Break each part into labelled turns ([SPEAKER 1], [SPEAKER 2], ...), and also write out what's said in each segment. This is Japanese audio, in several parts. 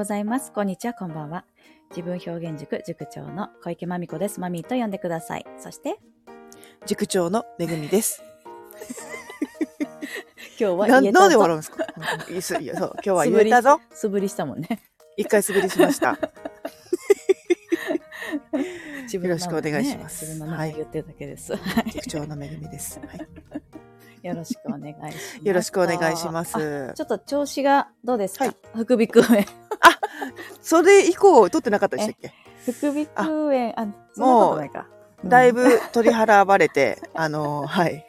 [SPEAKER 1] ございます。こんにちは、こんばんは。自分表現塾塾長の小池まみこです。マミーと呼んでください。そして、
[SPEAKER 2] 塾長のめぐみです。
[SPEAKER 1] 今日は
[SPEAKER 2] な
[SPEAKER 1] 言え。
[SPEAKER 2] なんで笑うんですか？うんいいっすいやそう 今日は言えたぞ。
[SPEAKER 1] 素振りしたもんね。
[SPEAKER 2] 一回素振りしました。
[SPEAKER 1] 自
[SPEAKER 2] よろしくお願いします
[SPEAKER 1] ね自分の名前言ってるだけです。
[SPEAKER 2] 塾長のめぐみです。はい、
[SPEAKER 1] よろしくお願いします。
[SPEAKER 2] よろしくお願いしま
[SPEAKER 1] あ
[SPEAKER 2] す。
[SPEAKER 1] ちょっと調子がどうですか、
[SPEAKER 2] はい
[SPEAKER 1] 副鼻腔炎。
[SPEAKER 2] それ以降取ってなかったでしたっけ？
[SPEAKER 1] 副鼻腔炎、あ、そんなことないか。
[SPEAKER 2] だいぶ取り払われて、あのーはい。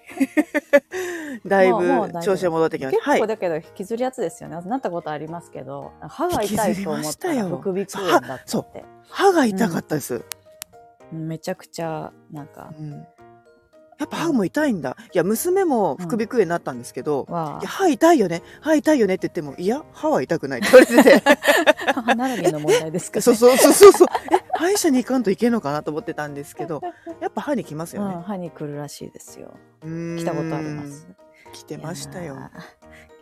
[SPEAKER 2] だいぶ調子が戻ってきました。はい。
[SPEAKER 1] 結構だけど引きずるやつですよね。なったことありますけど、歯が痛いと思ったら副鼻腔炎だって。
[SPEAKER 2] 歯が痛かったです。
[SPEAKER 1] めちゃくちゃ、なんか、
[SPEAKER 2] うんやっぱ歯も痛いんだ。いや、娘も副鼻腔炎になったんですけど、
[SPEAKER 1] わ
[SPEAKER 2] いや歯痛いよね歯痛いよねって言ってもいや歯は痛くないって言われてて
[SPEAKER 1] あ、歯並びの問題ですかね。
[SPEAKER 2] そうそうそうそうそうえ歯医者に行かんといけんのかなと思ってたんですけど やっぱ歯に来ますよ
[SPEAKER 1] うん、
[SPEAKER 2] ね、
[SPEAKER 1] 歯に来るらしいですよ。来たことあります。
[SPEAKER 2] 来てましたよ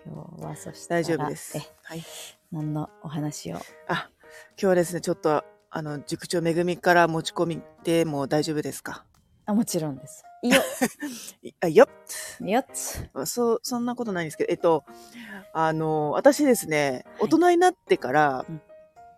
[SPEAKER 1] 今日はそしたら
[SPEAKER 2] 大丈夫です
[SPEAKER 1] え、
[SPEAKER 2] はい
[SPEAKER 1] 何のお話を？
[SPEAKER 2] あ今日はですねちょっとあの塾長めぐみから持ち込みでも大丈夫ですか？
[SPEAKER 1] あ、もちろんです。いいよ、
[SPEAKER 2] いあよっ
[SPEAKER 1] よっつ。
[SPEAKER 2] そうそんなことないんですけどえっとあの私ですね
[SPEAKER 1] はい
[SPEAKER 2] 大人になってから
[SPEAKER 1] うん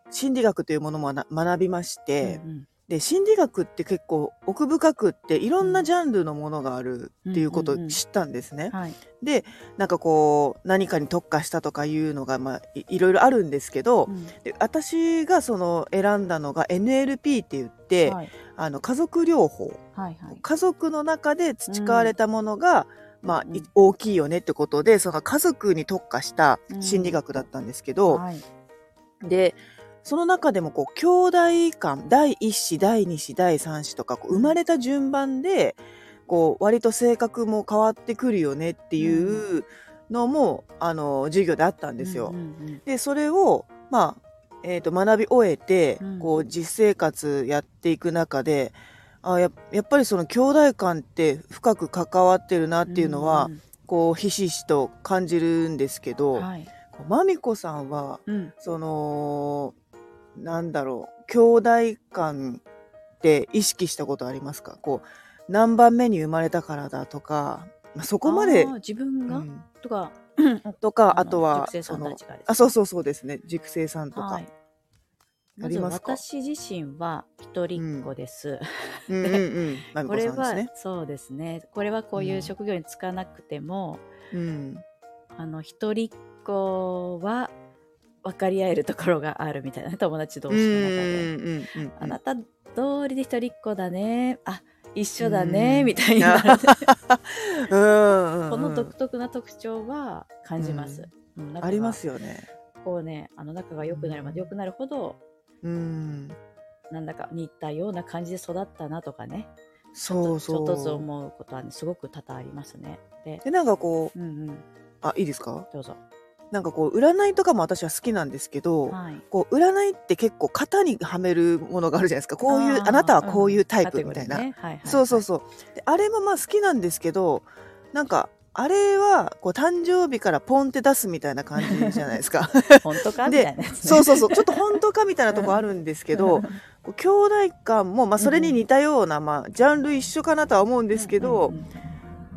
[SPEAKER 2] 心理学というものもな学びまして、
[SPEAKER 1] うんうん
[SPEAKER 2] で心理学って結構奥深くっていろんなジャンルのものがあるっていうことを知ったんですね。
[SPEAKER 1] はい。
[SPEAKER 2] でなんかこう何かに特化したとかいうのが、まあ、いいろいろあるんですけど、
[SPEAKER 1] うん
[SPEAKER 2] で私がその選んだのが NLP って言って、
[SPEAKER 1] はい。
[SPEAKER 2] あの家族療法
[SPEAKER 1] はい。はい。
[SPEAKER 2] 家族の中で培われたものが、まあ、い
[SPEAKER 1] うん
[SPEAKER 2] 大きいよねってことでその家族に特化した心理学だったんですけど、
[SPEAKER 1] はい。
[SPEAKER 2] でその中でもこう兄弟間第一子第二子第三子とか生まれた順番でこう割と性格も変わってくるよねっていうのも、あの授業であったんですよ。
[SPEAKER 1] うんうん
[SPEAKER 2] でそれをまあ、えー、と学び終えて、
[SPEAKER 1] うん。
[SPEAKER 2] こう実生活やっていく中であややっぱりその兄弟間って深く関わってるなっていうのは、
[SPEAKER 1] ん
[SPEAKER 2] こうひしひしと感じるんですけど、
[SPEAKER 1] うんはい。
[SPEAKER 2] こうまみこさんは
[SPEAKER 1] うん。
[SPEAKER 2] そのなんだろう兄弟間って意識したことありますか？こう何番目に生まれたからだとか、まあ、そこまで
[SPEAKER 1] 自分が、
[SPEAKER 2] うん。
[SPEAKER 1] とか、
[SPEAKER 2] とかあ
[SPEAKER 1] の
[SPEAKER 2] とはあそうそうそうですね。塾生さんとか、ありますか？
[SPEAKER 1] 私自身は一人っ子です。
[SPEAKER 2] うん。うんうん まみこ
[SPEAKER 1] これは。そうですね。これはこういう職業に就かなくても、
[SPEAKER 2] うん。
[SPEAKER 1] あの一人っ子は分かり合えるところがあるみたいな。ね友達同
[SPEAKER 2] うん
[SPEAKER 1] 士の中で。あなた通りで一人っ子だね。あ一緒だね、
[SPEAKER 2] うん
[SPEAKER 1] みたいになる。
[SPEAKER 2] うんうん
[SPEAKER 1] この独特な特徴は感じます。うん
[SPEAKER 2] あります
[SPEAKER 1] よ。
[SPEAKER 2] よね。
[SPEAKER 1] こうね、あの仲が良くなれば良くなるほど、
[SPEAKER 2] うん
[SPEAKER 1] なんだか似たような感じで育ったなとかね。
[SPEAKER 2] そうそう
[SPEAKER 1] ちょっとずつ思うことはね、すごく多々ありますね。で、
[SPEAKER 2] でなんかこう
[SPEAKER 1] うんうん、
[SPEAKER 2] あいいですか？
[SPEAKER 1] どうぞ。
[SPEAKER 2] なんかこう占いとかも私は好きなんですけど、
[SPEAKER 1] はい。
[SPEAKER 2] こう占いって結構型にはめるものがあるじゃないですか。こういうあ
[SPEAKER 1] ー
[SPEAKER 2] なたはこういうタイプ
[SPEAKER 1] ん
[SPEAKER 2] みたいな、
[SPEAKER 1] カテゴリーね。はいはいはい。
[SPEAKER 2] そうそうそう。であれもまあ好きなんですけどなんかあれはこう誕生日からポンって出すみたいな感じじゃないですか。
[SPEAKER 1] 本当かみ
[SPEAKER 2] で
[SPEAKER 1] たいなね。
[SPEAKER 2] そうそうそう。ちょっと本当かみたいなとこあるんですけど、こう兄弟間もまあそれに似たような、まあジャンル一緒かなとは思うんですけど、
[SPEAKER 1] うんうん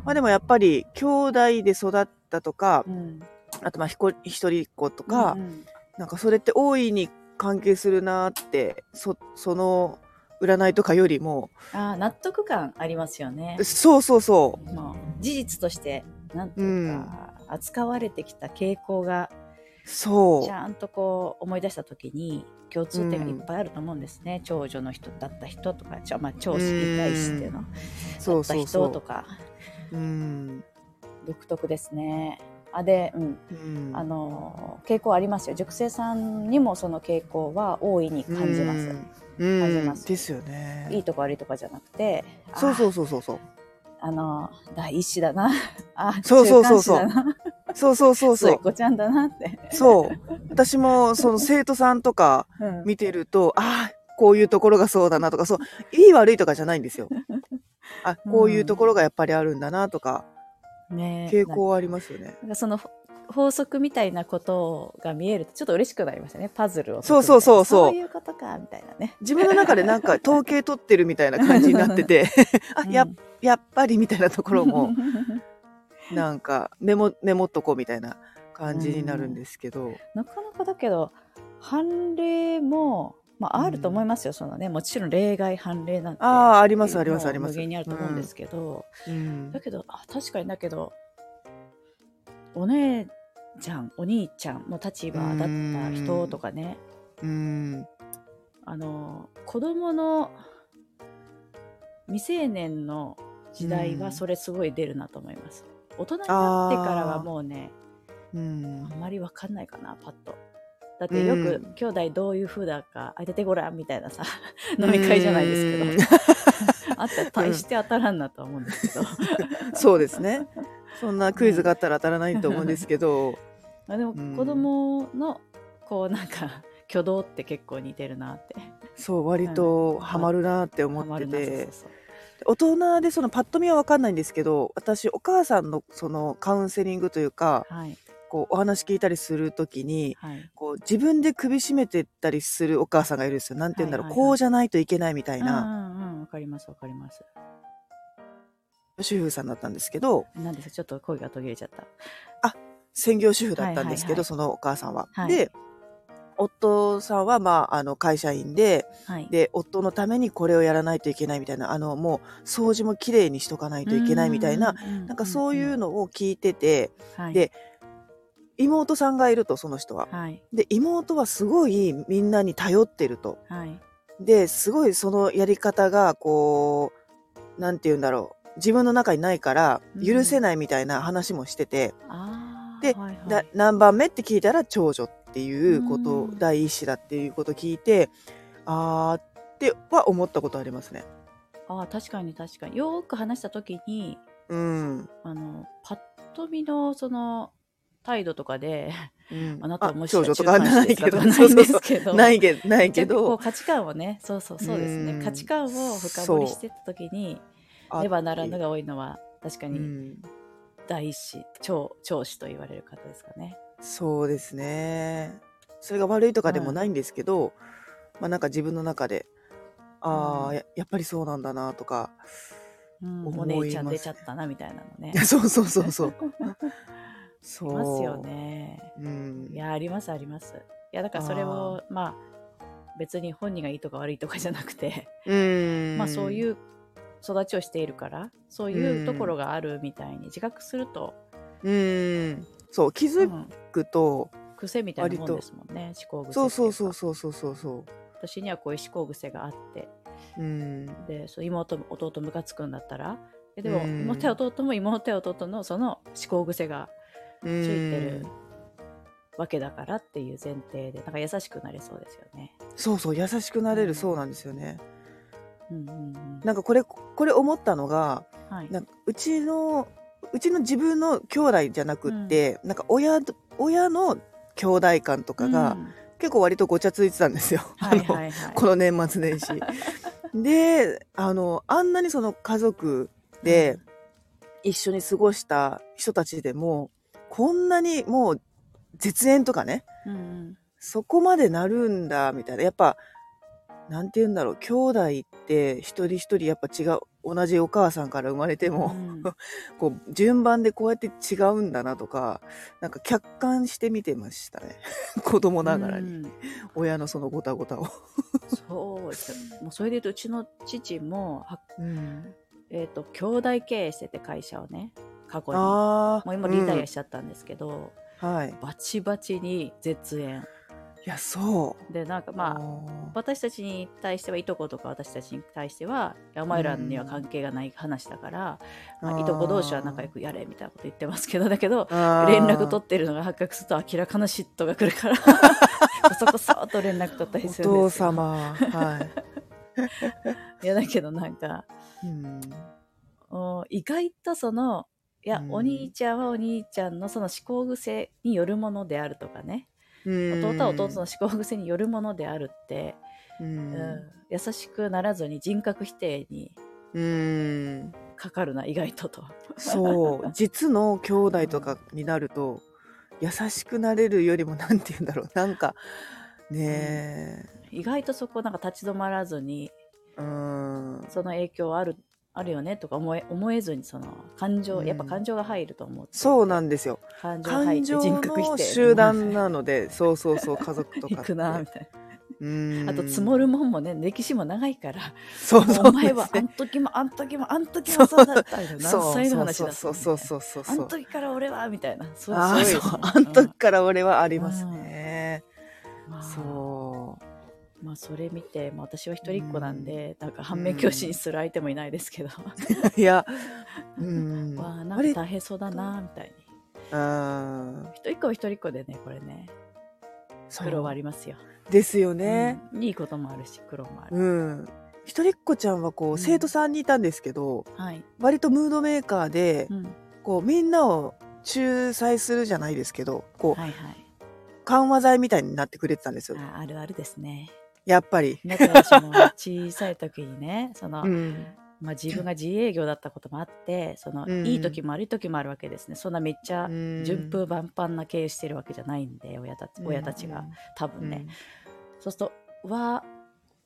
[SPEAKER 2] まあでもやっぱり兄弟で育ったとか
[SPEAKER 1] うんうん
[SPEAKER 2] あとまあひこ一人っ子とか、
[SPEAKER 1] うんうん。
[SPEAKER 2] なんかそれって大いに関係するなってそその占いとかよりも
[SPEAKER 1] あー納得感ありますよね。
[SPEAKER 2] そうそうそ
[SPEAKER 1] まあ事実としてなんていうか、扱われてきた傾向が
[SPEAKER 2] うそう。
[SPEAKER 1] ちゃんとこう思い出した時に共通点がいっぱいあると思うんですね。長女の人だった人とか、まあ長子理解師っていうのだった
[SPEAKER 2] そうそう。
[SPEAKER 1] 人とか。
[SPEAKER 2] うん。
[SPEAKER 1] 独特ですね。あで、うん、
[SPEAKER 2] うん。
[SPEAKER 1] あの傾向ありますよ。塾生さんにもその傾向は大いに感じます。
[SPEAKER 2] うん。
[SPEAKER 1] 感じます。
[SPEAKER 2] ですよね。
[SPEAKER 1] いいとこ悪いとかじゃなくて、
[SPEAKER 2] そうそう
[SPEAKER 1] う。
[SPEAKER 2] そうそうそう。
[SPEAKER 1] あの第一子だな。あ、
[SPEAKER 2] そうそうそうそう。
[SPEAKER 1] 中間子だな。
[SPEAKER 2] そうそうそうそう。
[SPEAKER 1] 子ちゃんだなって。
[SPEAKER 2] そう。私もその 生徒さんとか
[SPEAKER 1] うん。
[SPEAKER 2] 見てるとああこういうところがそうだなとかそういい悪いとかじゃないんですよ。あこういうところがやっぱりあるんだなとか
[SPEAKER 1] ね。
[SPEAKER 2] 傾向はありますよね。
[SPEAKER 1] なんかその法則みたいなことが見えるとちょっと嬉しくなりますよね。パズルを
[SPEAKER 2] そうそうそうそう。
[SPEAKER 1] そういうことかみたいな。ね
[SPEAKER 2] 自分の中でなんか 統計取ってるみたいな感じになってて あ、
[SPEAKER 1] うん。
[SPEAKER 2] ややっぱりみたいなところも なんかメモメモっとこうみたいな感じになるんですけど、
[SPEAKER 1] なかなかだけど判例も、まあ、あると思いますよ、そのねもちろん例外判例なんて。
[SPEAKER 2] ああありますありますあります。
[SPEAKER 1] 無限にあると思うんですけど、
[SPEAKER 2] うん。
[SPEAKER 1] だけどあ確かにだけどお姉ちゃんお兄ちゃんの立場だった人とかね。
[SPEAKER 2] うん。
[SPEAKER 1] あの子供の未成年の時代はそれすごい出るなと思います、大人になってからはもうね
[SPEAKER 2] うん。
[SPEAKER 1] あんまりわかんないかなパッとだってよく、
[SPEAKER 2] うん。
[SPEAKER 1] 兄弟どういう風だか当ててごらんみたいなさ飲み会じゃないですけど。あったら大して当たらんなとは思うんですけど、
[SPEAKER 2] そうですね。そんなクイズがあったら当たらないと思うんですけど、
[SPEAKER 1] まあでも
[SPEAKER 2] うん。
[SPEAKER 1] 子供のこうなんか 挙動って結構似てるなって。
[SPEAKER 2] そう割とハマるなって思ってて。大人でそのパッと見は分かんないんですけど私お母さんのそのカウンセリングというか
[SPEAKER 1] はい
[SPEAKER 2] こうお話聞いたりするときに
[SPEAKER 1] はい。
[SPEAKER 2] こう自分で首絞めてったりするお母さんがいるんですよ。なんて言うんだろう、
[SPEAKER 1] はいはいはい。
[SPEAKER 2] こうじゃないといけないみたいな。
[SPEAKER 1] うんうんうんわかりますわかります。
[SPEAKER 2] 主婦さんだったんですけど
[SPEAKER 1] なんですちょっと声が途切れちゃった。
[SPEAKER 2] 専業主婦だったんですけど、
[SPEAKER 1] はいはいはい。
[SPEAKER 2] そのお母さんは。
[SPEAKER 1] はい。
[SPEAKER 2] で夫さんは、まあ、あの会社員で
[SPEAKER 1] はい。
[SPEAKER 2] で夫のためにこれをやらないといけないみたいなあのもう掃除もきれいにしとかないといけないみたいな、
[SPEAKER 1] な
[SPEAKER 2] なんかそういうのを聞いてて
[SPEAKER 1] はい。
[SPEAKER 2] で妹さんがいるとその人は。
[SPEAKER 1] はい。
[SPEAKER 2] で妹はすごいみんなに頼ってると。
[SPEAKER 1] はい。
[SPEAKER 2] ですごいそのやり方がこうなんて言うんだろう。自分の中にないから
[SPEAKER 1] うん。
[SPEAKER 2] 許せないみたいな話もしてて、で
[SPEAKER 1] あーはいはい。
[SPEAKER 2] だ何番目って聞いたら長女っていうこと、
[SPEAKER 1] うん
[SPEAKER 2] 第一子だっていうことを聞いてあーっては思ったことありますね。
[SPEAKER 1] あー確かに確かに。よーく話した時に
[SPEAKER 2] うん、
[SPEAKER 1] あのパッと見のその態度とかで
[SPEAKER 2] うん、
[SPEAKER 1] あなたはもし
[SPEAKER 2] 長女とかはないけど。
[SPEAKER 1] ないんですけど。
[SPEAKER 2] ないけどないけど。
[SPEAKER 1] 価値観をねそうそうそうですね。
[SPEAKER 2] うん。
[SPEAKER 1] 価値観を深掘りしてった時に
[SPEAKER 2] あ
[SPEAKER 1] ねばならぬが多いのは確か
[SPEAKER 2] う
[SPEAKER 1] に
[SPEAKER 2] ん、
[SPEAKER 1] 第一子長長子と言われる方ですかね。
[SPEAKER 2] そうですね。それが悪いとかでもないんですけど、まあなんか自分の中でああ、
[SPEAKER 1] うん。
[SPEAKER 2] ややっぱりそうなんだなとか
[SPEAKER 1] うん、
[SPEAKER 2] 思
[SPEAKER 1] お姉ちゃん出ちゃったなみたいなのね。
[SPEAKER 2] そうそうそうそう。
[SPEAKER 1] あ
[SPEAKER 2] そう。
[SPEAKER 1] りますよね。
[SPEAKER 2] うん。
[SPEAKER 1] いやありますあります。いやだからそれをまあ別に本人がいいとか悪いとかじゃなくて、
[SPEAKER 2] うん。
[SPEAKER 1] まあそういう育ちをしているからそういうところがあるみたいに自覚すると、
[SPEAKER 2] うん。そう気
[SPEAKER 1] う
[SPEAKER 2] づ
[SPEAKER 1] ん
[SPEAKER 2] くと、
[SPEAKER 1] 癖みたいなもんですもんね思考癖
[SPEAKER 2] そうそうそう
[SPEAKER 1] う
[SPEAKER 2] そうそうそう。そ
[SPEAKER 1] 私にはこういう思考癖があって。
[SPEAKER 2] ううん。
[SPEAKER 1] でそう妹も弟ムカつくんだったらえでも
[SPEAKER 2] うん。
[SPEAKER 1] 妹や弟も妹や弟のその思考癖が
[SPEAKER 2] つ
[SPEAKER 1] ついてるわけだからっていう前提でなんか優しくなれそうですよね。
[SPEAKER 2] そうそう優しくなれ
[SPEAKER 1] うん
[SPEAKER 2] るそうなんですよね。
[SPEAKER 1] うんうんうん。
[SPEAKER 2] なんかこれこれ思ったのが
[SPEAKER 1] はい。
[SPEAKER 2] なんかうちのうちの自分の兄弟じゃなくって、なんか親と親の兄弟間とかが、
[SPEAKER 1] うん。
[SPEAKER 2] 結構割とごちゃついてたんですよ、
[SPEAKER 1] はい
[SPEAKER 2] あの
[SPEAKER 1] はい。はい。
[SPEAKER 2] この年末年始。であのあんなにその家族で一緒に過ごした人たちでもこんなにもう絶縁とかね
[SPEAKER 1] うんうん。
[SPEAKER 2] そこまでなるんだみたいな。やっぱなんて言うんだろう。兄弟って一人一人やっぱ違う同じお母さんから生まれても、
[SPEAKER 1] うん。
[SPEAKER 2] こう順番でこうやって違うんだなとかなんか客観して見てましたね。子供ながらに、
[SPEAKER 1] うん。
[SPEAKER 2] 親のそのごたごたを。
[SPEAKER 1] そうですよ。もうそれで言うとうちの父もは
[SPEAKER 2] うん、
[SPEAKER 1] えっ、と兄弟経営してて会社をね過去に。もう今リタイアしちゃったんですけど、
[SPEAKER 2] はい。
[SPEAKER 1] バチバチに絶縁。
[SPEAKER 2] いやそう。
[SPEAKER 1] でなんかまあ
[SPEAKER 2] あ
[SPEAKER 1] 私たちに対してはいとことか私たちに対してはお前らには関係がない話だから、まあいとこ同士は仲良くやれみたいなこと言ってますけどだけど連絡取ってるのが発覚すると明らかな嫉妬が来るから こそこそっと連絡取ったり
[SPEAKER 2] お
[SPEAKER 1] するんですよ。
[SPEAKER 2] 父様。はい、
[SPEAKER 1] いやだけどなんか
[SPEAKER 2] うん、
[SPEAKER 1] お意外とそのいや、
[SPEAKER 2] うん。
[SPEAKER 1] お兄ちゃんはお兄ちゃんのその思考癖によるものであるとかね、
[SPEAKER 2] 弟
[SPEAKER 1] 弟は弟の思考癖によるものであるって、
[SPEAKER 2] うん。
[SPEAKER 1] うん優しくならずに人格否定に
[SPEAKER 2] うん。
[SPEAKER 1] かかるな意外とと。
[SPEAKER 2] そう。実の兄弟とかになると優しくなれるよりもなんて言うんだろう。なんかね
[SPEAKER 1] 意外とそこなんか立ち止まらずに
[SPEAKER 2] えうん。
[SPEAKER 1] その影響あるあるよねとか思え思えずにその感情、
[SPEAKER 2] うん。
[SPEAKER 1] やっぱ感情が入ると思う
[SPEAKER 2] そうなんですよ。
[SPEAKER 1] 感情
[SPEAKER 2] 感情の集団なのでそうそうそう家族とか
[SPEAKER 1] 行くなみたい
[SPEAKER 2] うん。
[SPEAKER 1] なあと積もるもんもね歴史も長いから
[SPEAKER 2] そうそう
[SPEAKER 1] お前はあん時もあん時もあん時もそうだったみたいな
[SPEAKER 2] そう
[SPEAKER 1] 何歳の話だ
[SPEAKER 2] そうそうそうそう
[SPEAKER 1] あん時から俺はみたいなそうそう
[SPEAKER 2] あん時から俺はありますね、
[SPEAKER 1] まあ
[SPEAKER 2] そ
[SPEAKER 1] まあそれ見て、まあ、私は一人っ子なんで、なんか反面教師にする相手もいないですけど、
[SPEAKER 2] ういや うん。
[SPEAKER 1] わあなんか大変そうだなみたいに。
[SPEAKER 2] うん
[SPEAKER 1] 一人っ子は一人っ子でねこれね。苦労はありますよ、
[SPEAKER 2] ですよね。
[SPEAKER 1] うん。いいこともあるし苦労もある、
[SPEAKER 2] うん、一人っ子ちゃんはこう、
[SPEAKER 1] うん
[SPEAKER 2] 生徒さんにいたんですけど
[SPEAKER 1] はい、
[SPEAKER 2] 割とムードメーカーで、
[SPEAKER 1] うん、
[SPEAKER 2] こうみんなを仲裁するじゃないですけどこう
[SPEAKER 1] はいはい。
[SPEAKER 2] 緩和剤みたいになってくれてたんですよ。
[SPEAKER 1] ああるあるですね
[SPEAKER 2] やっぱり。
[SPEAKER 1] だから私も小さい時にね その、
[SPEAKER 2] うん。
[SPEAKER 1] まあ、自分が自営業だったこともあってその、
[SPEAKER 2] うん。
[SPEAKER 1] いい時も悪い時もあるわけですね。そんなめっちゃ
[SPEAKER 2] うん。
[SPEAKER 1] 順風満帆な経営してるわけじゃないんで親たち親たちが、多分ね、そうするとわ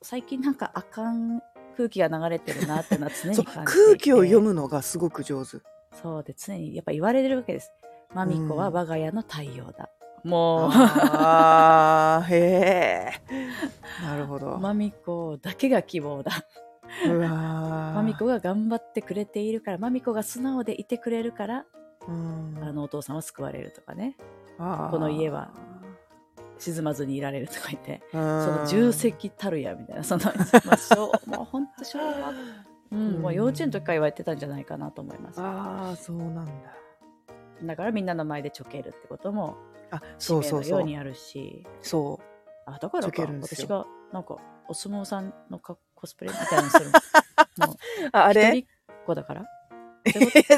[SPEAKER 1] 最近なんかあかん空気が流れてるなってのは常に感じて
[SPEAKER 2] 空気を読むのがすごく上手。
[SPEAKER 1] そうで常にやっぱ言われてるわけです。マミコは我が家の太陽だ、もう。
[SPEAKER 2] あーへえ。なるほど。
[SPEAKER 1] マミコだけが希望だ。
[SPEAKER 2] うわー。
[SPEAKER 1] マミコが頑張ってくれているからマミコが素直でいてくれるから
[SPEAKER 2] うん。
[SPEAKER 1] あのお父さんは救われるとかね。この家は沈まずにいられるとか言って
[SPEAKER 2] そ
[SPEAKER 1] その重責たるやみたいなその、まあ、小もう本当小学うん、もう幼稚園の時から言われてたんじゃないかなと思います。
[SPEAKER 2] ああそうなんだ
[SPEAKER 1] だからみんなの前でちょけるってことも
[SPEAKER 2] あそうそうそう。
[SPEAKER 1] ようにあるし。
[SPEAKER 2] そ
[SPEAKER 1] あだからか。私がなんかお相撲さんのかコスプレみたいなのするの。もう
[SPEAKER 2] うああれ？
[SPEAKER 1] 一人っ子だから。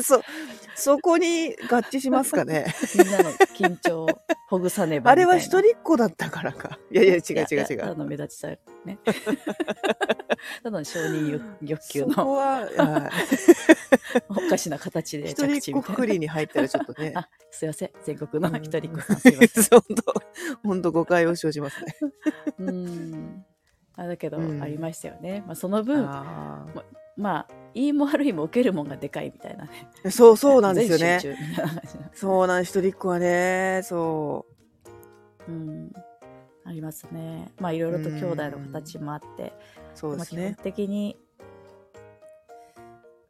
[SPEAKER 2] そそこに合致しますかね？
[SPEAKER 1] みんなの緊張をほぐさねば
[SPEAKER 2] あれは一人っ子だったからか。いやいや違う違う違う。
[SPEAKER 1] の目立ちさね ただの承認欲欲求
[SPEAKER 2] そこ
[SPEAKER 1] の
[SPEAKER 2] ははい。
[SPEAKER 1] おかしな形で
[SPEAKER 2] 一
[SPEAKER 1] 着地みたいな。
[SPEAKER 2] りに入ったらちょっとね。
[SPEAKER 1] あすいません。全国の
[SPEAKER 2] うん。
[SPEAKER 1] 一人っ子さんすいません。
[SPEAKER 2] 本当本当誤解を生じますね。
[SPEAKER 1] うん。あだけど、
[SPEAKER 2] うん。
[SPEAKER 1] ありましたよね、まあ、その分
[SPEAKER 2] あ
[SPEAKER 1] まあいいも悪いも受けるもんがでかいみたいなね。
[SPEAKER 2] ーそうそうなんですよね。そうなん一人っ子はねそ
[SPEAKER 1] う。ん。ありますね。まあいろいろと兄弟の形もあって、
[SPEAKER 2] うそうですね。
[SPEAKER 1] 的に、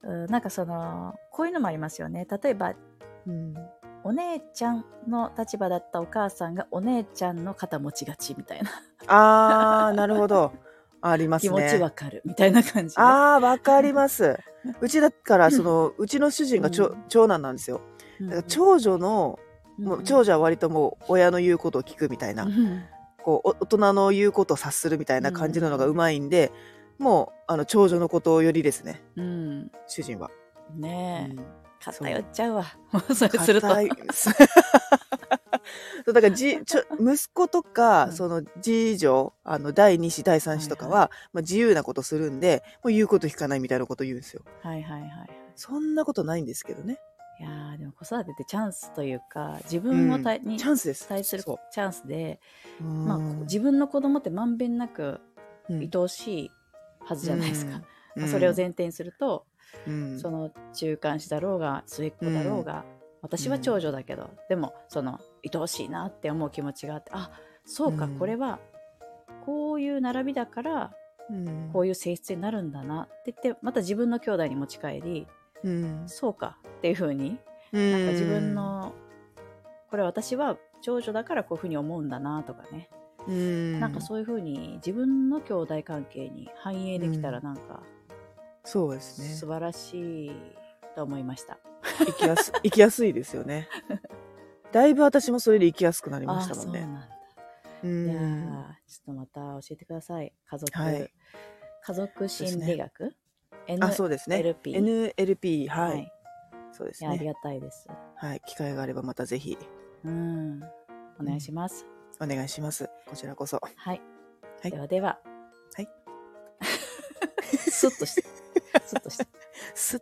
[SPEAKER 1] うん、なんかそのこういうのもありますよね。例えば
[SPEAKER 2] うん。
[SPEAKER 1] お姉ちゃんの立場だったお母さんがお姉ちゃんの肩持ちがちみたいな。
[SPEAKER 2] ああなるほど。あります
[SPEAKER 1] 気
[SPEAKER 2] ね
[SPEAKER 1] 持ちわかる。みたいな感じで。
[SPEAKER 2] ああわかります。うちだからそのうちの主人が長,、
[SPEAKER 1] うん。
[SPEAKER 2] 長男なんですよ。
[SPEAKER 1] うん
[SPEAKER 2] だから長女のもう長女は割ともう親の言うことを聞くみたいな、
[SPEAKER 1] うん
[SPEAKER 2] こうお大人の言うことを察するみたいな感じなのがうまいんで、もうあの長女のことよりですね。
[SPEAKER 1] うん。
[SPEAKER 2] 主人は。
[SPEAKER 1] ねえ、
[SPEAKER 2] うん。
[SPEAKER 1] 偏っちゃうわ。それ すると。
[SPEAKER 2] そうだからじちょ息子とか、
[SPEAKER 1] うん。
[SPEAKER 2] その次女あの第二子第三子とかは、まあ、自由なことするんでもう言うこと聞かないみたいなこと言うんですよ。
[SPEAKER 1] はいはいはい。
[SPEAKER 2] そんなことないんですけどね。
[SPEAKER 1] いやーでも子育てってチャンスというか自分をた、に
[SPEAKER 2] チャンスです。
[SPEAKER 1] 対するチャンスで、
[SPEAKER 2] うん。
[SPEAKER 1] まあ、自分の子供ってまんべんなく
[SPEAKER 2] うん。
[SPEAKER 1] 愛おしいはずじゃないですか、
[SPEAKER 2] うん。
[SPEAKER 1] まあそれを前提にすると、
[SPEAKER 2] うん。
[SPEAKER 1] その中間子だろうが末っ子だろうが、私は長女だけど、でもその愛おしいなって思う気持ちがあってあそうか、
[SPEAKER 2] うん。
[SPEAKER 1] これはこういう並びだから
[SPEAKER 2] うん。
[SPEAKER 1] こういう性質になるんだなって言ってまた自分の兄弟に持ち帰り
[SPEAKER 2] うん。
[SPEAKER 1] そうかっていうふうに。
[SPEAKER 2] な
[SPEAKER 1] なんか自分、のこれ私は長女だからこういうふうに思うんだなとかね、
[SPEAKER 2] うん。
[SPEAKER 1] なんかそういうふうに自分の兄弟関係に反映できたらなんか
[SPEAKER 2] そうですね。
[SPEAKER 1] 素晴らしいと思いました。
[SPEAKER 2] 生きやす 生きやすいですよね。だいぶ私もそれで生きやすくなり
[SPEAKER 1] あ
[SPEAKER 2] ましたもんね。
[SPEAKER 1] ういやちょっとまた教えてください。家族、
[SPEAKER 2] はい。
[SPEAKER 1] 家族心理学、
[SPEAKER 2] あ、そうですね。
[SPEAKER 1] NLP
[SPEAKER 2] NLP、はい。
[SPEAKER 1] はい
[SPEAKER 2] そうです
[SPEAKER 1] いやあり
[SPEAKER 2] ね。
[SPEAKER 1] がたいです。
[SPEAKER 2] はい。機会があればまたぜひ
[SPEAKER 1] うん。お願いします。
[SPEAKER 2] お願いします。こちらこそ。
[SPEAKER 1] はい。
[SPEAKER 2] はい
[SPEAKER 1] ではでは。
[SPEAKER 2] はい。
[SPEAKER 1] スッとして。スッとして。
[SPEAKER 2] すっ